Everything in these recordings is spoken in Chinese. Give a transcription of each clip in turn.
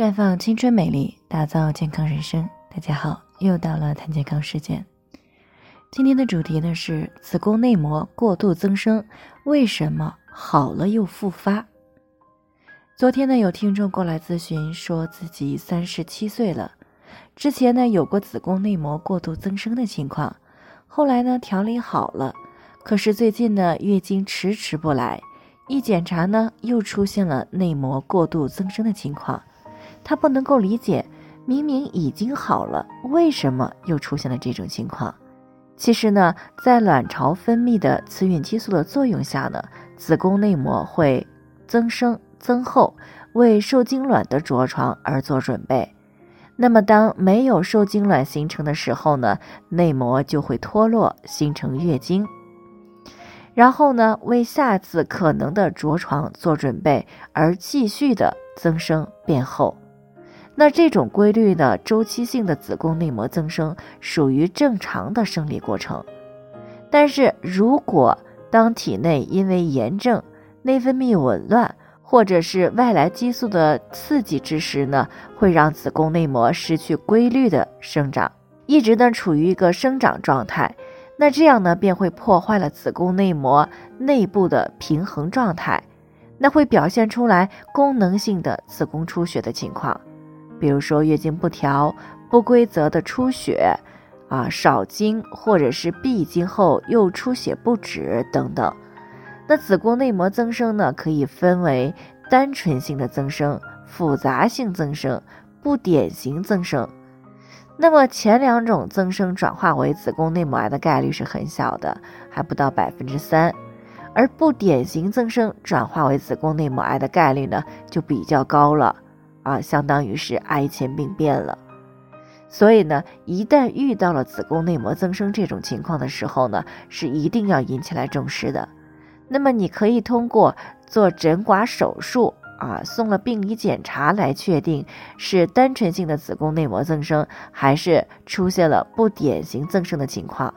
绽放青春美丽，打造健康人生。大家好，又到了谈健康时间。今天的主题呢是子宫内膜过度增生，为什么好了又复发？昨天呢有听众过来咨询，说自己三十七岁了，之前呢有过子宫内膜过度增生的情况，后来呢调理好了，可是最近呢月经迟迟不来，一检查呢又出现了内膜过度增生的情况。他不能够理解，明明已经好了，为什么又出现了这种情况？其实呢，在卵巢分泌的雌孕激素的作用下呢，子宫内膜会增生增厚，为受精卵的着床而做准备。那么，当没有受精卵形成的时候呢，内膜就会脱落，形成月经，然后呢，为下次可能的着床做准备，而继续的增生变厚。那这种规律的周期性的子宫内膜增生属于正常的生理过程，但是如果当体内因为炎症、内分泌紊乱或者是外来激素的刺激之时呢，会让子宫内膜失去规律的生长，一直呢处于一个生长状态，那这样呢便会破坏了子宫内膜内部的平衡状态，那会表现出来功能性的子宫出血的情况。比如说月经不调、不规则的出血，啊少经或者是闭经后又出血不止等等。那子宫内膜增生呢，可以分为单纯性的增生、复杂性增生、不典型增生。那么前两种增生转化为子宫内膜癌的概率是很小的，还不到百分之三，而不典型增生转化为子宫内膜癌的概率呢，就比较高了。啊，相当于是癌前病变了，所以呢，一旦遇到了子宫内膜增生这种情况的时候呢，是一定要引起来重视的。那么你可以通过做诊刮手术啊，送了病理检查来确定是单纯性的子宫内膜增生，还是出现了不典型增生的情况，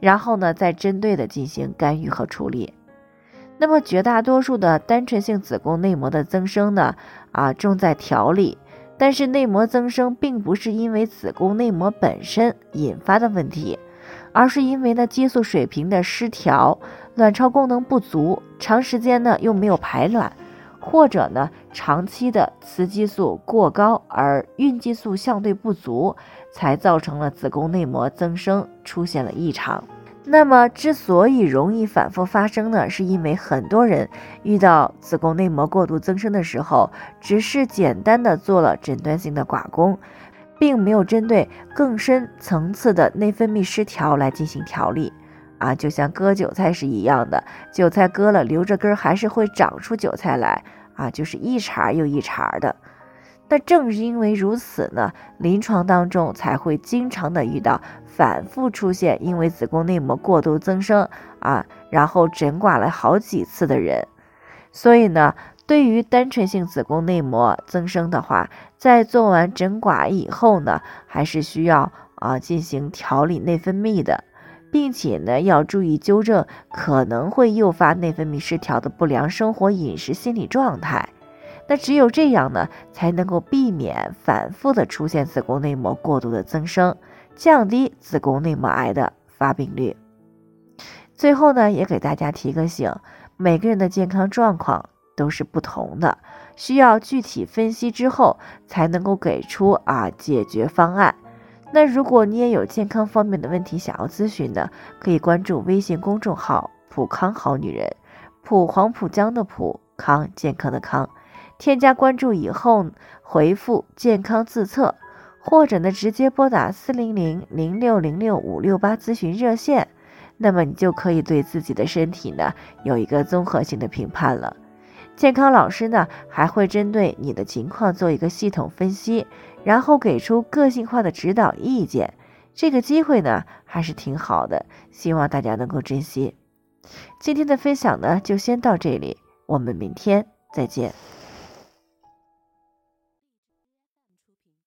然后呢，再针对的进行干预和处理。那么绝大多数的单纯性子宫内膜的增生呢，啊重在调理，但是内膜增生并不是因为子宫内膜本身引发的问题，而是因为呢激素水平的失调，卵巢功能不足，长时间呢又没有排卵，或者呢长期的雌激素过高而孕激素相对不足，才造成了子宫内膜增生出现了异常。那么，之所以容易反复发生呢，是因为很多人遇到子宫内膜过度增生的时候，只是简单的做了诊断性的刮宫，并没有针对更深层次的内分泌失调来进行调理。啊，就像割韭菜是一样的，韭菜割了留着根还是会长出韭菜来啊，就是一茬又一茬的。那正是因为如此呢，临床当中才会经常的遇到反复出现因为子宫内膜过度增生啊，然后诊刮了好几次的人。所以呢，对于单纯性子宫内膜增生的话，在做完诊刮以后呢，还是需要啊进行调理内分泌的，并且呢要注意纠正可能会诱发内分泌失调的不良生活、饮食、心理状态。那只有这样呢，才能够避免反复的出现子宫内膜过度的增生，降低子宫内膜癌的发病率。最后呢，也给大家提个醒，每个人的健康状况都是不同的，需要具体分析之后才能够给出啊解决方案。那如果你也有健康方面的问题想要咨询的，可以关注微信公众号“普康好女人”，普黄浦江的普康健康的康。添加关注以后，回复“健康自测”，或者呢直接拨打四零零零六零六五六八咨询热线，那么你就可以对自己的身体呢有一个综合性的评判了。健康老师呢还会针对你的情况做一个系统分析，然后给出个性化的指导意见。这个机会呢还是挺好的，希望大家能够珍惜。今天的分享呢就先到这里，我们明天再见。